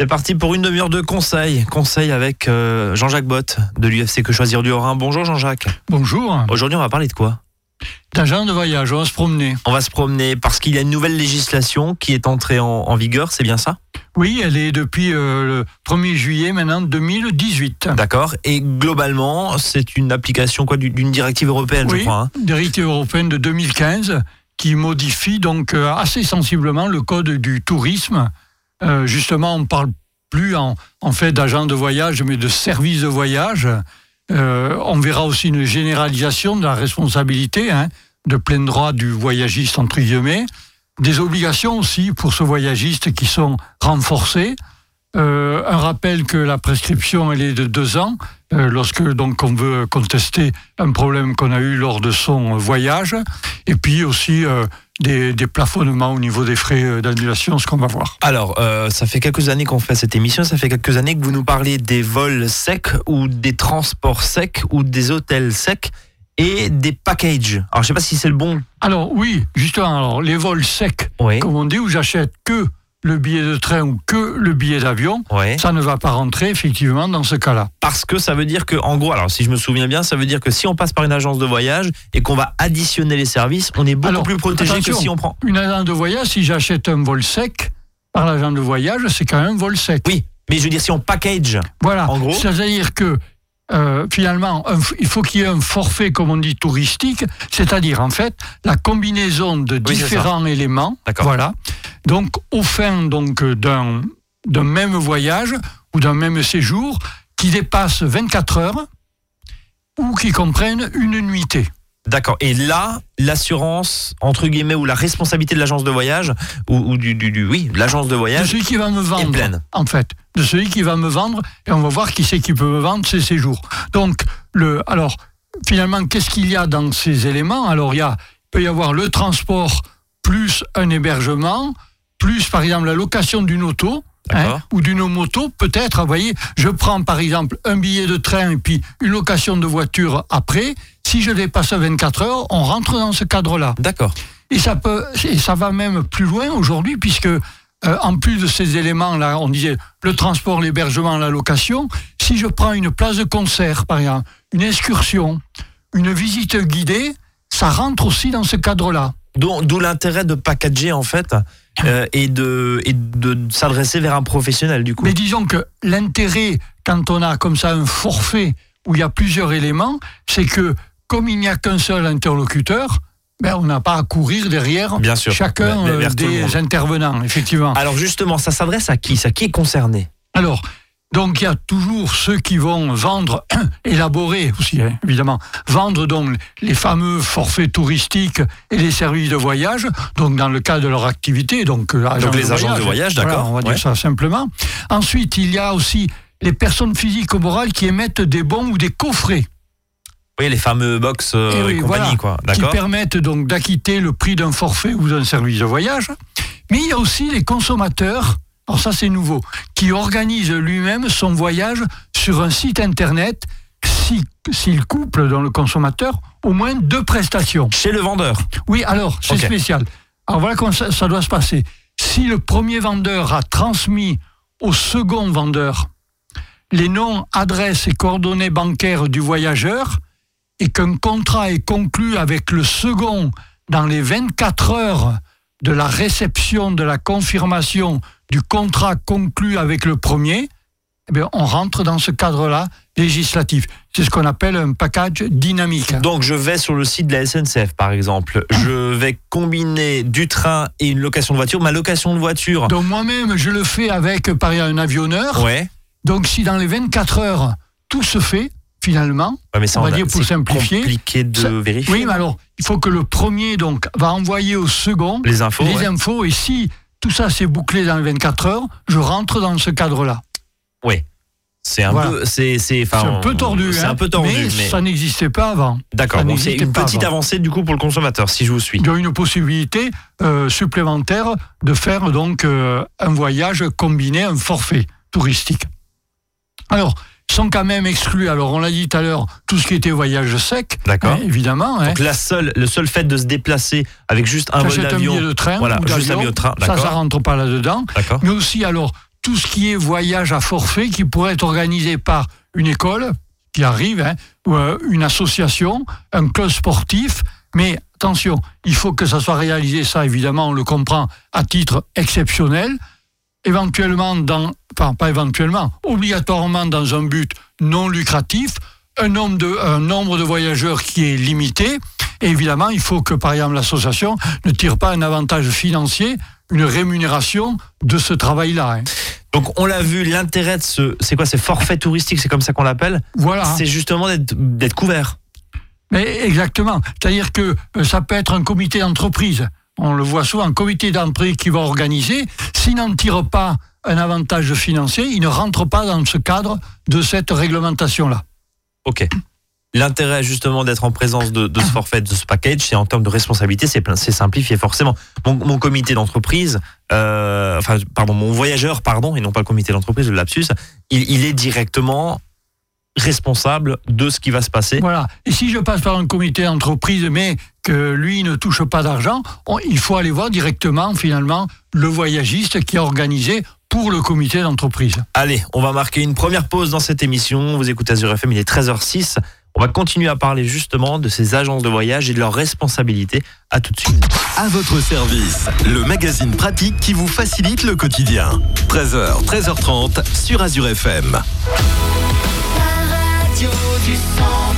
C'est parti pour une demi-heure de conseils. Conseil avec euh, Jean-Jacques Bott de l'UFC Que Choisir du Haut-Rhin. Bonjour Jean-Jacques. Bonjour. Aujourd'hui, on va parler de quoi? D'agent de voyage, on va se promener. On va se promener parce qu'il y a une nouvelle législation qui est entrée en, en vigueur, c'est bien ça? Oui, elle est depuis euh, le 1er juillet maintenant 2018. D'accord. Et globalement, c'est une application quoi du- d'une directive européenne, je Oui, crois. hein directive européenne de 2015 qui modifie donc euh, assez sensiblement le code du tourisme. Euh, justement, on ne parle plus en, fait d'agent de voyage, mais de service de voyage. Euh, on verra aussi une généralisation de la responsabilité hein, de plein droit du voyagiste, entre guillemets. Des obligations aussi pour ce voyagiste qui sont renforcées. Euh, un rappel que la prescription elle est de deux ans lorsque donc on veut contester un problème qu'on a eu lors de son voyage et puis aussi des, des plafonnements au niveau des frais euh, d'annulation ce qu'on va voir. Alors, euh, ça fait quelques années qu'on fait cette émission, ça fait quelques années que vous nous parlez des vols secs ou des transports secs ou des hôtels secs et des packages. Alors, je sais pas si c'est le bon. Alors oui, justement, alors les vols secs, Oui. comme on dit, où j'achète que le billet de train ou que le billet d'avion, Ouais. ça ne va pas rentrer effectivement dans ce cas-là. Parce que ça veut dire que, en gros, alors si je me souviens bien, ça veut dire que si on passe par une agence de voyage et qu'on va additionner les services, on est beaucoup Alors, plus protégé que si on prend. Une agence de voyage, si j'achète un vol sec par l'agent de voyage, c'est quand même un vol sec. Oui, mais je veux dire si on package. Voilà. En gros C'est-à-dire que euh, finalement, un il faut qu'il y ait un forfait, comme on dit, touristique, c'est-à-dire en fait la combinaison de Oui, différents éléments. D'accord. Voilà. Donc, au fin donc d'un d'un même voyage ou d'un même séjour qui dépasse 24 heures ou qui comprennent une nuitée. D'accord. Et là, l'assurance, entre guillemets, ou la responsabilité de l'agence de voyage, ou, ou du, du, du- oui, de l'agence de De voyage, celui qui va me vendre, pleine. en fait, de celui qui va me vendre, et on va voir qui c'est qui peut me vendre ces séjours. Donc, le, alors, finalement, qu'est-ce qu'il y a dans ces éléments? Alors, il, y a, il peut y avoir le transport plus un hébergement, plus, par exemple, la location d'une auto. Hein, ou d'une moto, peut-être, vous voyez, je prends par exemple un billet de train et puis une location de voiture après. Si je dépasse 24 heures, on rentre dans ce cadre-là. D'accord. Et ça peut, et ça va même plus loin aujourd'hui, puisque euh, en plus de ces éléments-là, on disait le transport, l'hébergement, la location. Si je prends une place de concert, par exemple, une excursion, une visite guidée, ça rentre aussi dans ce cadre-là. D'où l'intérêt de packager, en fait, euh, et de, et de s'adresser vers un professionnel, du coup. Mais disons que l'intérêt, quand on a comme ça un forfait où il y a plusieurs éléments, c'est que comme il n'y a qu'un seul interlocuteur, ben, on n'a pas à courir derrière Bien sûr. chacun euh, des intervenants, effectivement. Alors justement, ça s'adresse à qui? Ça qui est concerné? Alors, donc il y a toujours ceux qui vont vendre, élaborer aussi, hein, évidemment, vendre donc les fameux forfaits touristiques et les services de voyage, donc dans le cadre de leur activité, donc, euh, agents les agences de voyage, Voilà, d'accord, on va dire ça simplement. Ensuite, il y a aussi les personnes physiques ou morales qui émettent des bons ou des coffrets. Oui, les fameux box euh, et, oui, compagnie, voilà, quoi. qui permettent donc d'acquitter le prix d'un forfait ou d'un service de voyage. Mais il y a aussi les consommateurs, alors ça c'est nouveau, qui organisent lui-même son voyage sur un site internet si- s'il couple dans le consommateur au moins deux prestations. Chez le vendeur. Oui, alors, c'est spécial. Alors voilà comment ça, ça doit se passer. Si le premier vendeur a transmis au second vendeur les noms, adresses et coordonnées bancaires du voyageur et qu'un contrat est conclu avec le second dans les 24 heures de la réception de la confirmation du contrat conclu avec le premier, eh bien, on rentre dans ce cadre-là législatif. C'est ce qu'on appelle un package dynamique. Donc je vais sur le site de la SNCF par exemple, je vais combiner du train et une location de voiture. Ma location de voiture, Donc moi-même, je le fais avec par exemple, un avionneur. ouais. Donc si dans les 24 heures, tout se fait, finalement, Ouais, mais ça On va a- dire pour simplifier. compliqué de Ça- vérifier. oui, mais alors, il faut que le premier donc va envoyer au second Les infos. les ouais. infos et si tout ça s'est bouclé dans les 24 heures, je rentre dans ce cadre-là. Ouais. C'est un Voilà. peu, c'est, c'est, C'est un peu tordu. C'est hein, un peu tordu, mais, mais, ça n'existait pas avant. d'accord. ça Donc c'est une petite avant. avancée du coup pour le consommateur, si je vous suis. Il y a une possibilité euh, supplémentaire de faire donc euh, un voyage combiné, un forfait touristique. Alors, sont quand même exclus, alors on l'a dit tout à l'heure, tout ce qui était voyage sec, D'accord. hein, évidemment. hein. Donc la seule, le seul fait de se déplacer avec juste un vol T'achètes un billet d'avion, de train voilà, ou juste un d'avion, billet de train, ça, ça rentre pas là-dedans. D'accord. Mais aussi, alors, tout ce qui est voyage à forfait qui pourrait être organisé par une école qui arrive, hein, ou euh, une association, un club sportif, mais attention, il faut que ça soit réalisé, ça évidemment, on le comprend, à titre exceptionnel, éventuellement dans, enfin pas éventuellement, obligatoirement dans un but non lucratif, un nombre de, un nombre de voyageurs qui est limité, et évidemment, il faut que, par exemple, l'association ne tire pas un avantage financier, une rémunération de ce travail-là. hein. Donc on l'a vu, l'intérêt de ce, c'est quoi, ces forfaits touristiques, c'est comme ça qu'on l'appelle, Voilà. c'est justement d'être d'être couvert. Mais exactement. C'est-à-dire que euh, ça peut être un comité d'entreprise. On le voit souvent, un comité d'entreprise qui va organiser. S'il n'en tire pas un avantage financier, il ne rentre pas dans ce cadre de cette réglementation-là. Ok. L'intérêt justement d'être en présence de, de ce forfait, de ce package, c'est en termes de responsabilité, c'est simplifié forcément. Mon, mon comité d'entreprise, euh, enfin pardon, mon voyageur, pardon, et non pas le comité d'entreprise, le lapsus, il, il est directement responsable de ce qui va se passer. Voilà. Et si je passe par un comité d'entreprise, mais que lui ne touche pas d'argent, il faut aller voir directement, finalement, le voyagiste qui a organisé pour le comité d'entreprise. Allez, on va marquer une première pause dans cette émission. Vous écoutez Azure FM, il est 13h06. On va continuer à parler justement de ces agences de voyage et de leurs responsabilités. À tout de suite. À votre service, le magazine pratique qui vous facilite le quotidien. 13h, 13h30 sur Azure FM. La radio du centre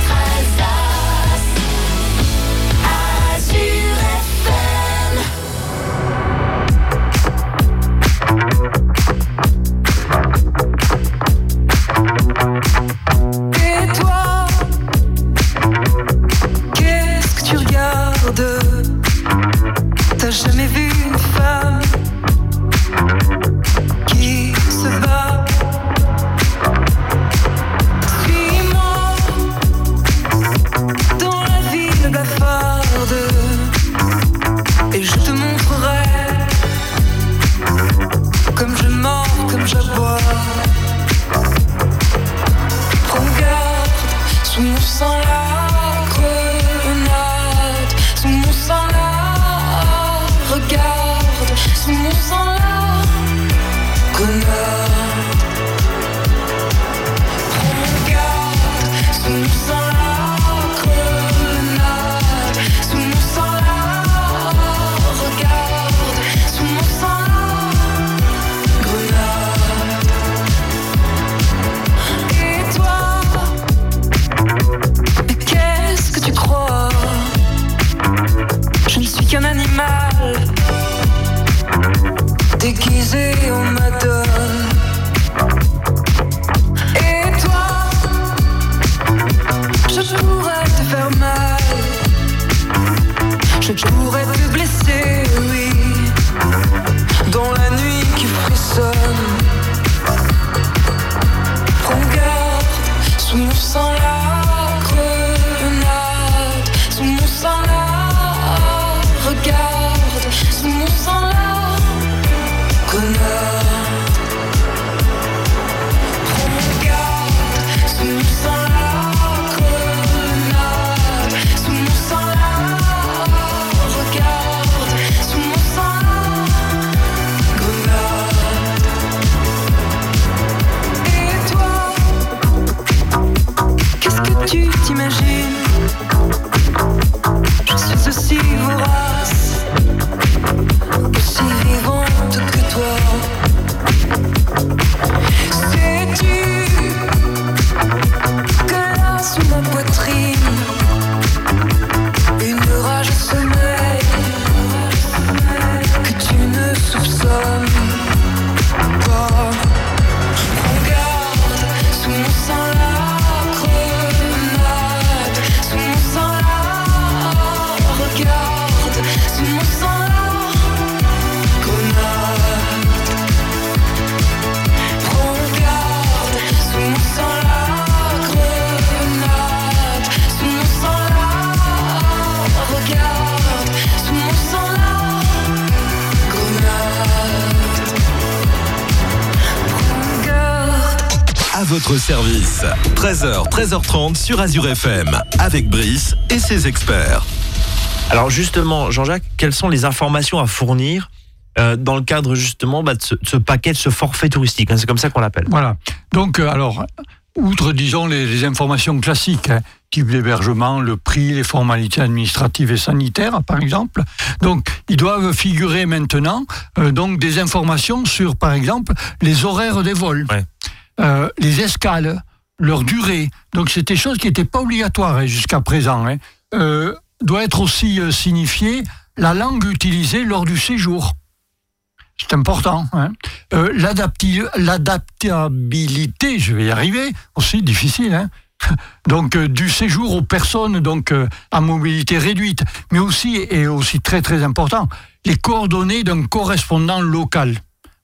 la grenade. Et toi, qu'est-ce que tu t'imagines? Je suis aussi vorace, votre service, 13h, 13h30 sur Azure FM avec Brice et ses experts. Alors justement, Jean-Jacques, quelles sont les informations à fournir euh, dans le cadre justement bah, de, ce, de ce paquet, de ce forfait touristique. hein, c'est comme ça qu'on l'appelle. Voilà. Donc, euh, alors, outre, disons, les, les informations classiques, hein, type d'hébergement, le prix, les formalités administratives et sanitaires, par exemple, donc, ils doivent figurer maintenant euh, donc des informations sur, par exemple, les horaires des vols, Ouais. Euh, les escales, leur durée. Donc, c'est des choses qui n'étaient pas obligatoires hein, jusqu'à présent. hein. Euh, doit être aussi euh, signifié la langue utilisée lors du séjour. C'est important. Hein. L'adaptabilité, je vais y arriver, aussi difficile. Donc du séjour aux personnes donc à mobilité réduite, mais aussi et aussi très très important, les coordonnées d'un correspondant local,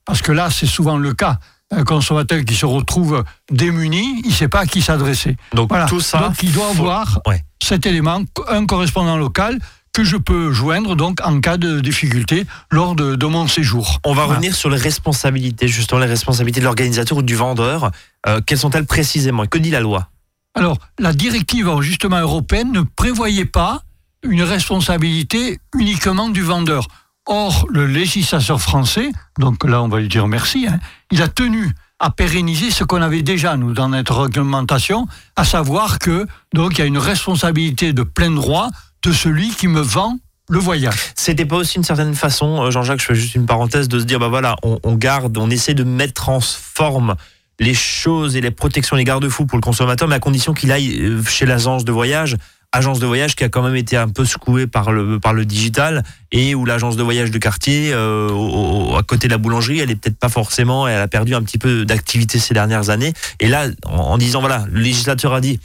parce que là c'est souvent le cas. Un consommateur qui se retrouve démuni, il ne sait pas à qui s'adresser. Donc Voilà. tout ça. Donc il doit faut- avoir Ouais. cet élément, un correspondant local que je peux joindre donc en cas de difficulté lors de, de mon séjour. On va Voilà. revenir sur les responsabilités, justement les responsabilités de l'organisateur ou du vendeur. Euh, quelles sont-elles précisément? Que dit la loi? Alors, la directive justement européenne ne prévoyait pas une responsabilité uniquement du vendeur. Or, le législateur français, donc là on va lui dire merci, hein, il a tenu à pérenniser ce qu'on avait déjà, nous, dans notre réglementation, à savoir que donc il y a une responsabilité de plein droit de celui qui me vend le voyage. C'était pas aussi une certaine façon, euh, Jean-Jacques, je fais juste une parenthèse, de se dire, bah voilà, on, garde, on essaie de mettre en forme les choses et les protections, les garde-fous pour le consommateur, mais à condition qu'il aille euh, chez l'agence de voyage, agence de voyage qui a quand même été un peu secouée par le, par le digital et où l'agence de voyage de quartier, euh, au- au- à côté de la boulangerie, elle est peut-être pas forcément, elle a perdu un petit peu d'activité ces dernières années. Et là, en, en disant, voilà, le législateur a dit,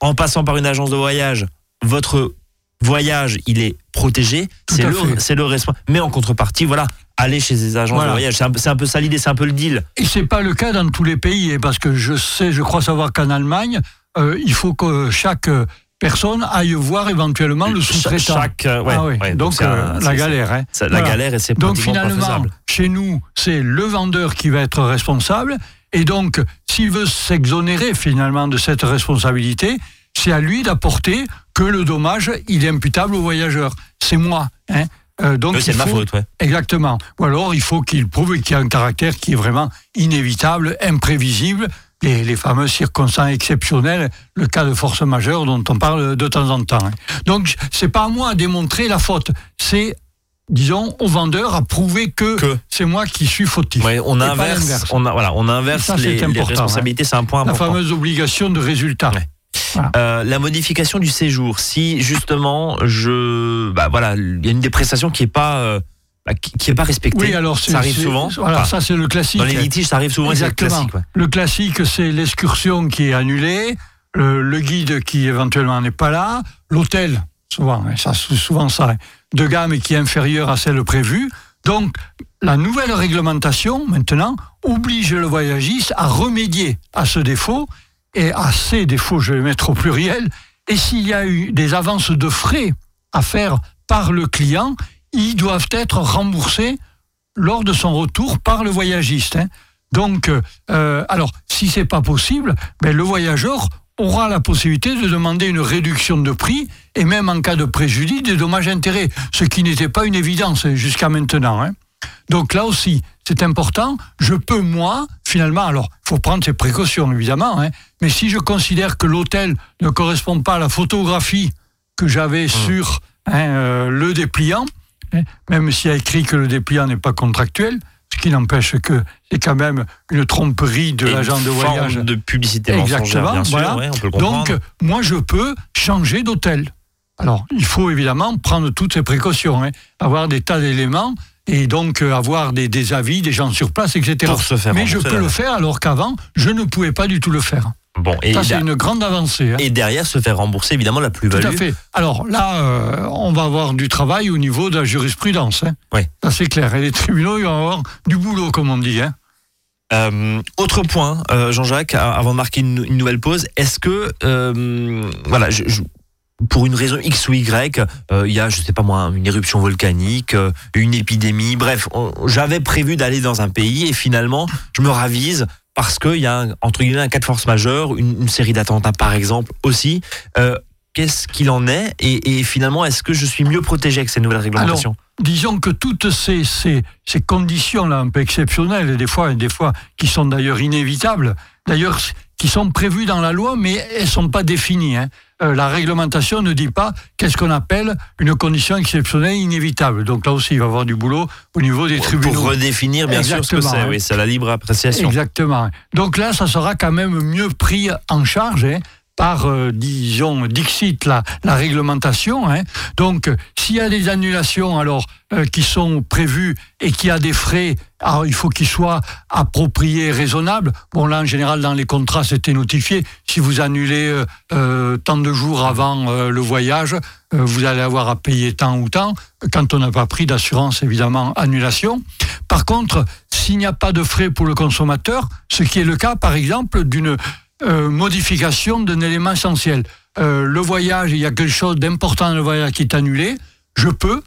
en passant par une agence de voyage, votre voyage, il est protégé, c'est le, c'est le responsable. Mais en contrepartie, voilà, aller chez ces agences Voilà. de voyage, c'est un, peu- c'est un peu ça l'idée, c'est un peu le deal. Et c'est pas le cas dans tous les pays, hein, parce que je sais, je crois savoir qu'en Allemagne, euh, il faut que chaque personne aille voir éventuellement le sous-traitant. Chaque, euh, ouais, Ah oui, ouais, donc c'est euh, la galère. Hein. La Voilà. galère et c'est Donc finalement, chez nous, c'est le vendeur qui va être responsable. Et donc, s'il veut s'exonérer finalement de cette responsabilité, c'est à lui d'apporter que le dommage, il est imputable au voyageur. C'est moi. Hein. Euh, donc c'est de ma faut- faute, ouais. Exactement. Ou alors, il faut qu'il prouve qu'il y a un caractère qui est vraiment inévitable, imprévisible, les, les fameux circonstances exceptionnelles, le cas de force majeure dont on parle de temps en temps. hein. Donc, c'est pas à moi à démontrer la faute, c'est, disons, au vendeur à prouver que, Que. c'est moi qui suis fautif. Ouais, on inverse, l'inverse. on, a, voilà, on inverse Ça, c'est les, les important, responsabilités, c'est un point La important. fameuse obligation de résultat. Ouais. Euh, la modification du séjour, si justement je, bah voilà, il y a une des prestations qui est pas, euh, qui, qui est pas respectée. Oui, alors ça arrive souvent. Voilà, Enfin, ça c'est le classique. dans les litiges, ça arrive souvent. le Exactement. classique. ouais. Le classique, c'est l'excursion qui est annulée, le, le guide qui éventuellement n'est pas là, l'hôtel, souvent, ça souvent ça, de gamme qui est inférieure à celle prévue. Donc, la nouvelle réglementation, maintenant, oblige le voyagiste à remédier à ce défaut, et à ces défauts, je vais mettre au pluriel, et s'il y a eu des avances de frais à faire par le client, ils doivent être remboursés lors de son retour par le voyagiste. hein. Donc, euh, alors, si c'est pas possible, ben, le voyageur aura la possibilité de demander une réduction de prix et même en cas de préjudice, des dommages-intérêts, ce qui n'était pas une évidence jusqu'à maintenant. hein. Donc là aussi, c'est important. Je peux, moi, finalement, alors, il faut prendre ses précautions, évidemment, hein, mais si je considère que l'hôtel ne correspond pas à la photographie que j'avais sur hein, euh, le dépliant, hein, même s'il y a écrit que le dépliant n'est pas contractuel, ce qui n'empêche que c'est quand même une tromperie de l'agent de voyage. de publicité Exactement, bien sûr, voilà. ouais, on peut le comprendre. Donc, moi, je peux changer d'hôtel. Alors, il faut évidemment prendre toutes ces précautions, hein, avoir des tas d'éléments et donc euh, avoir des, des avis des gens sur place, etc. Pour se faire Mais je peux le faire alors qu'avant, je ne pouvais pas du tout le faire. bon, et, Ça, c'est une grande avancée. hein. et derrière se faire rembourser évidemment la Tout plus-value. à fait. Alors là, euh, on va avoir du travail au niveau de la jurisprudence. Hein. Oui. Ça, c'est clair. Et les tribunaux, ils vont avoir du boulot, comme on dit. Hein. Euh, autre point, euh, Jean-Jacques, avant de marquer une, une nouvelle pause, est-ce que, euh, voilà, je- je- pour une raison X ou Y, euh, il y a, je sais pas moi, une éruption volcanique, euh, une épidémie, bref, j'avais prévu d'aller dans un pays et finalement, je me ravise parce qu'il y a, un, entre guillemets, un cas de force majeure, une, une série d'attentats par exemple aussi. Euh, qu'est-ce qu'il en est et, et finalement, est-ce que je suis mieux protégé avec ces nouvelles réglementations? Disons que toutes ces, ces, ces conditions-là, un peu exceptionnelles, et des fois, et des fois qui sont d'ailleurs inévitables, d'ailleurs qui sont prévues dans la loi, mais elles sont pas définies. hein. Euh, la réglementation ne dit pas qu'est-ce qu'on appelle une condition exceptionnelle inévitable. Donc là aussi, il va y avoir du boulot au niveau des tribunaux. Pour redéfinir bien sûr ce que c'est. hein. Oui, c'est la libre appréciation. Exactement. Donc là, ça sera quand même mieux pris en charge hein, par, euh, disons, Dixit, la, réglementation. hein. Donc, euh, s'il y a des annulations alors euh, qui sont prévues et qu'il y a des frais, alors il faut qu'ils soient appropriés et raisonnables. Bon, là, en général, dans les contrats, c'était notifié. Si vous annulez tant de jours avant le voyage, vous allez avoir à payer tant ou tant. Quand on n'a pas pris d'assurance, évidemment, annulation. Par contre, s'il n'y a pas de frais pour le consommateur, ce qui est le cas, par exemple, d'une modification d'un élément essentiel. Euh, le voyage, il y a quelque chose d'important dans le voyage qui est annulé, je peux,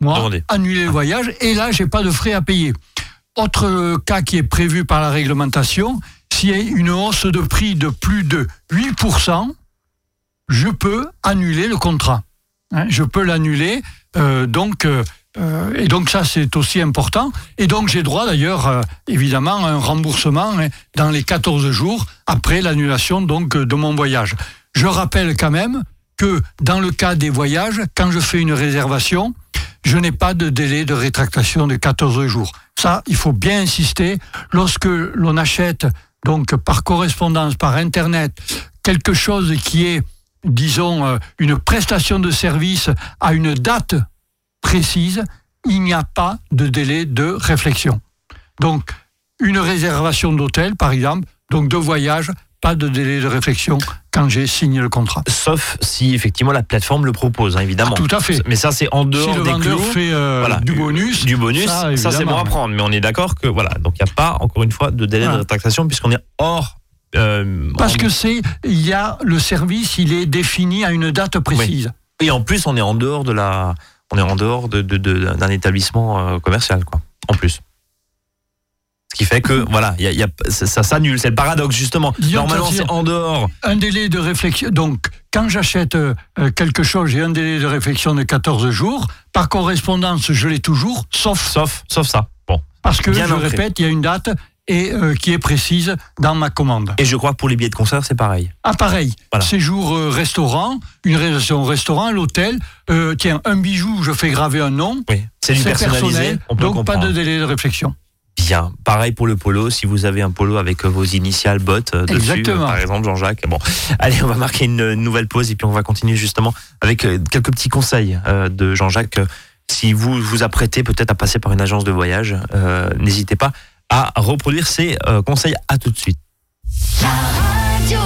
moi, annuler le voyage, et là, j'ai pas de frais à payer. Autre euh, cas qui est prévu par la réglementation, s'il y a une hausse de prix de plus de 8%, je peux annuler le contrat. Hein, je peux l'annuler. euh, donc, euh, euh, et donc ça, c'est aussi important. Et donc, j'ai droit d'ailleurs, euh, évidemment, à un remboursement hein, dans les 14 jours après l'annulation donc euh, de mon voyage. Je rappelle quand même que dans le cas des voyages, quand je fais une réservation, je n'ai pas de délai de rétractation de 14 jours. Ça, il faut bien insister. Lorsque l'on achète donc par correspondance, par Internet, quelque chose qui est, disons, euh, une prestation de service à une date précise, il n'y a pas de délai de réflexion. Donc, une réservation d'hôtel, par exemple, donc de voyage, pas de délai de réflexion quand j'ai signé le contrat. Sauf si effectivement la plateforme le propose, hein, évidemment. Tout à fait. Mais ça, c'est en Si dehors le des clous. fait euh, Voilà, du bonus, Du bonus, ça, ça, c'est bon à prendre. Mais on est d'accord que voilà, donc il n'y a pas encore une fois de délai Voilà. de rétractation puisqu'on est hors. euh, Parce en- que c'est, il y a le service, il est défini à une date précise. et en plus on est en dehors de la, on est en dehors de, de- de- d'un établissement euh, commercial quoi. En plus. Qui fait que voilà, il y a, il y a- ça, ça s'annule. C'est le paradoxe justement. Disons Normalement c'est en dehors. Un délai de réflexion. Donc, quand j'achète euh, quelque chose, j'ai un délai de réflexion de 14 jours. Par correspondance, je l'ai toujours, sauf Sauf, sauf ça. Bon. parce que, bien je ancré. répète, il y a une date et euh, qui est précise dans ma commande. Et je crois que pour les billets de concert c'est pareil. Ah, pareil, Voilà. séjour euh, restaurant, une réservation au restaurant, l'hôtel, euh, tiens, un bijou, je fais graver un nom, Oui. C'est du personnalisé. personnel, on peut donc pas de délai de réflexion. Bien, pareil pour le polo. Si vous avez un polo avec vos initiales bot euh, dessus, Exactement. euh, par exemple Jean-Jacques. Bon, allez, on va marquer une nouvelle pause et puis on va continuer justement avec euh, quelques petits conseils de Jean-Jacques. Si vous vous apprêtez peut-être à passer par une agence de voyage, euh, n'hésitez pas à reproduire ces conseils. À tout de suite. La radio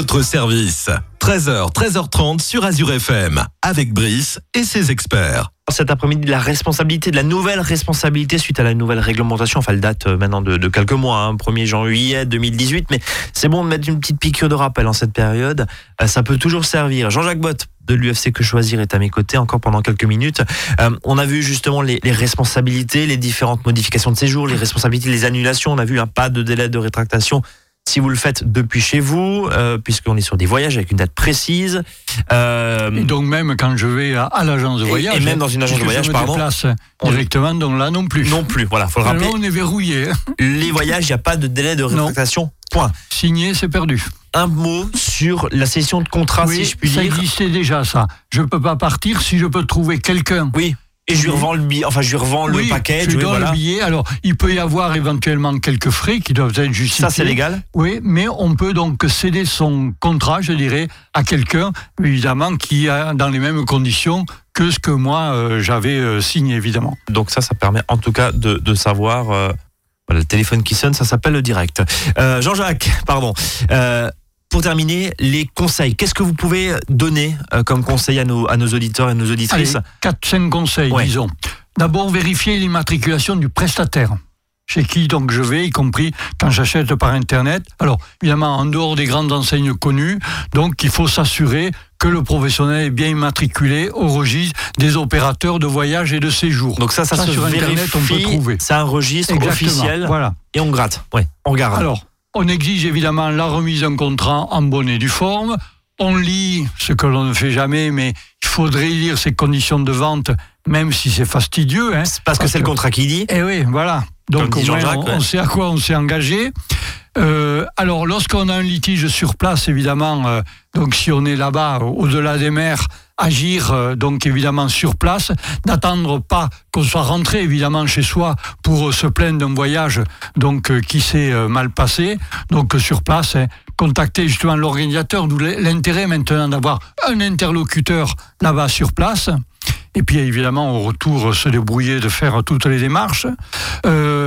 votre service. 13h, 13h30 sur Azure FM, avec Brice et ses experts. Cet après-midi, la responsabilité, de la nouvelle responsabilité suite à la nouvelle réglementation. Enfin, elle date euh, maintenant de, quelques mois, hein, 1er janvier 2018. Mais c'est bon de mettre une petite piqûre de rappel en cette période. Euh, ça peut toujours servir. Jean-Jacques Bott de l'UFC Que Choisir est à mes côtés encore pendant quelques minutes. Euh, on a vu justement les responsabilités, les différentes modifications de séjour, les responsabilités, les annulations. On a vu un pas de délai de rétractation si vous le faites depuis chez vous, euh, puisqu'on est sur des voyages avec une date précise. Euh, Et donc même quand je vais à, à l'agence de Et- voyage. et même dans une agence de voyage, je me pardon, déplace directement, donc là non plus. non plus, voilà, faut le Là, rappeler. on est verrouillé. hein. Les voyages, il n'y a pas de délai de rétractation. Point. Signé, c'est perdu. Un mot sur la session de contrat, oui, si je puis ça dire. existait déjà ça. Je peux pas partir si je peux trouver quelqu'un. Oui. Et je lui revends le billet, enfin je lui revends le voilà. le billet. Alors, il peut y avoir éventuellement quelques frais qui doivent être justifiés. Ça c'est légal. Oui, mais on peut donc céder son contrat, je dirais, à quelqu'un, évidemment, qui a dans les mêmes conditions que ce que moi euh, j'avais euh, signé, évidemment. Donc ça, ça permet en tout cas de, de savoir. euh, voilà, le téléphone qui sonne, ça s'appelle le direct. Euh, Jean-Jacques, pardon. Pour terminer, les conseils. Qu'est-ce que vous pouvez donner euh, comme conseil à nos, à nos auditeurs et nos auditrices 4-5 conseils, Ouais. disons. D'abord, vérifier l'immatriculation du prestataire. Chez qui donc je vais, y compris quand j'achète par Internet. Alors, évidemment, en dehors des grandes enseignes connues, donc il faut s'assurer que le professionnel est bien immatriculé au registre des opérateurs de voyage et de séjour. Donc ça, ça, se sur vérifie. Internet, on peut trouver. C'est un registre Exactement. officiel Voilà. et on gratte. Ouais, on regarde. Alors, on exige évidemment la remise d'un contrat en bonne et due forme. On lit ce que l'on ne fait jamais, mais il faudrait lire ces conditions de vente, même si c'est fastidieux. Hein. Parce que c'est le contrat qui dit. Eh oui, voilà. Donc au moins, on, sait à quoi on s'est engagé. Euh, alors, lorsqu'on a un litige sur place, évidemment, euh, donc si on est là-bas, au- au-delà des mers, agir euh, donc évidemment sur place, n'attendre pas qu'on soit rentré évidemment chez soi pour euh, se plaindre d'un voyage donc euh, qui s'est mal passé. Donc sur place, hein, contacter justement l'organisateur, d'où l'intérêt maintenant d'avoir un interlocuteur là-bas sur place. Et puis évidemment au retour se débrouiller de faire toutes les démarches.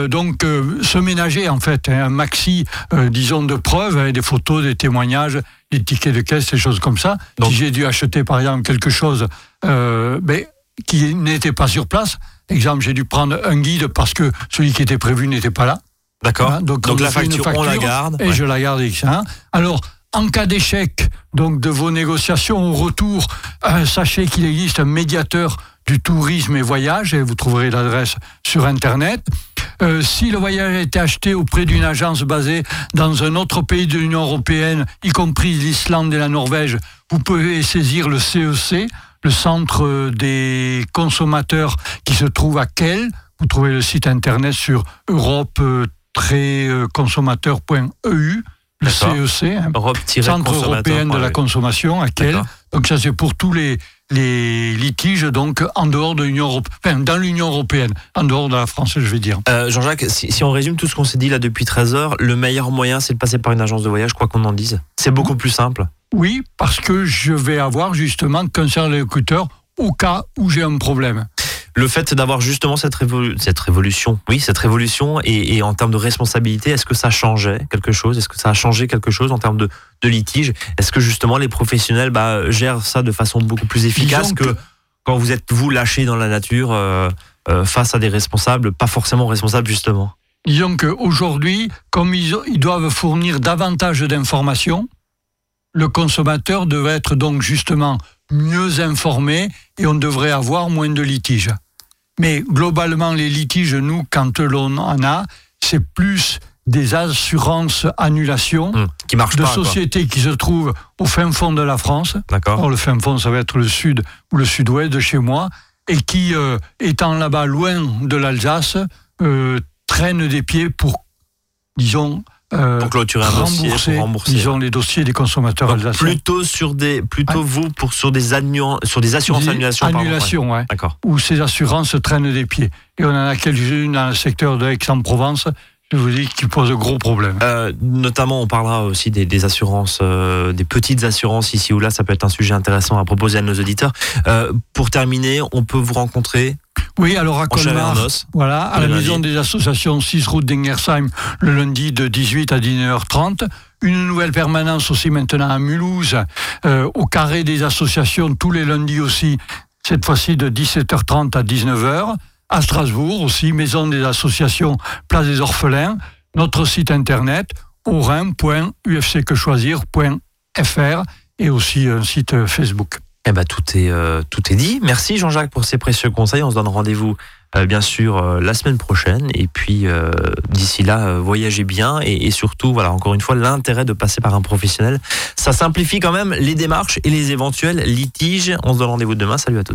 Donc euh, se ménager en fait hein, un maxi, euh, disons de preuves, hein, des photos, des témoignages, des tickets de caisse, des choses comme ça. Donc- si j'ai dû acheter par exemple quelque chose euh, ben, qui n'était pas sur place, exemple j'ai dû prendre un guide parce que celui qui était prévu n'était pas là. D'accord. Hein, donc on la fait une facture, on la garde. Et Ouais. je la garde ça. Alors, en cas d'échec donc de vos négociations au retour, euh, sachez qu'il existe un médiateur du tourisme et voyage, et vous trouverez l'adresse sur Internet. Euh, si le voyage a été acheté auprès d'une agence basée dans un autre pays de l'Union européenne, y compris l'Islande et la Norvège, vous pouvez saisir le CEC, le centre euh, des consommateurs qui se trouve à Kiel. Vous trouvez le site internet sur europe-consommateur.eu, le. CEC, hein, Centre européen de la consommation à. D'accord. Donc ça c'est pour tous les, les litiges donc en dehors de l'Union européenne, enfin dans l'Union européenne, en dehors de la France je vais dire. Euh, Jean-Jacques, si, si on résume tout ce qu'on s'est dit là depuis 13 heures, le meilleur moyen c'est de passer par une agence de voyage, quoi qu'on en dise. C'est beaucoup plus simple. Oui, parce que je vais avoir justement qu'un seul écouteur au cas où j'ai un problème. Le fait d'avoir justement cette, révolu- cette révolution, oui, cette révolution, et, et en termes de responsabilité, est-ce que ça changeait quelque chose? Est-ce que ça a changé quelque chose en termes de, de litige? Est-ce que justement les professionnels bah, gèrent ça de façon beaucoup plus efficace que- quand vous êtes vous lâché dans la nature euh, euh, face à des responsables, pas forcément responsables justement? Disons qu'aujourd'hui, comme ils, ils doivent fournir davantage d'informations, le consommateur devrait être donc justement mieux informé et on devrait avoir moins de litiges. Mais globalement, les litiges, nous, quand l'on en a, c'est plus des assurances annulation Hum, qui de pas. quoi. sociétés qui se trouvent au fin fond de la France. D'accord. Or, le fin fond, ça va être le sud ou le sud-ouest de chez moi, et qui, euh, étant là-bas loin de l'Alsace, euh, traînent des pieds pour, disons, euh, Pour clôturer un dossier, rembourser, pour rembourser. disons, les dossiers des consommateurs Donc, alsaciens. plutôt sur des, plutôt Ouais. vous pour sur des annu- sur des assurances Des annulations. annulations, ouais. D'accord. où ces assurances traînent des pieds. Et on en a quelques-unes dans le secteur de Aix-en-Provence, vous dis, qui posent gros problèmes. Euh, notamment, on parlera aussi des, des assurances, euh, des petites assurances ici ou là. Ça peut être un sujet intéressant à proposer à nos auditeurs. Euh, pour terminer, on peut vous rencontrer Oui, alors à Colmar. Voilà, à la maison des associations 6 route d'Ingersheim, le lundi de 18 à 19h30. Une nouvelle permanence aussi maintenant à Mulhouse, euh, au carré des associations tous les lundis aussi, cette fois-ci de 17h30 à 19h. À Strasbourg aussi, maison des associations, place des orphelins. Notre site internet, orin.ufcquechoisir.fr et aussi un site euh, Facebook. Eh ben, tout est, euh, tout est dit. Merci Jean-Jacques pour ces précieux conseils. On se donne rendez-vous, euh, bien sûr, euh, la semaine prochaine. Et puis, euh, d'ici là, euh, voyagez bien. Et, et surtout, voilà, encore une fois, l'intérêt de passer par un professionnel. Ça simplifie quand même les démarches et les éventuels litiges. On se donne rendez-vous demain. Salut à tous.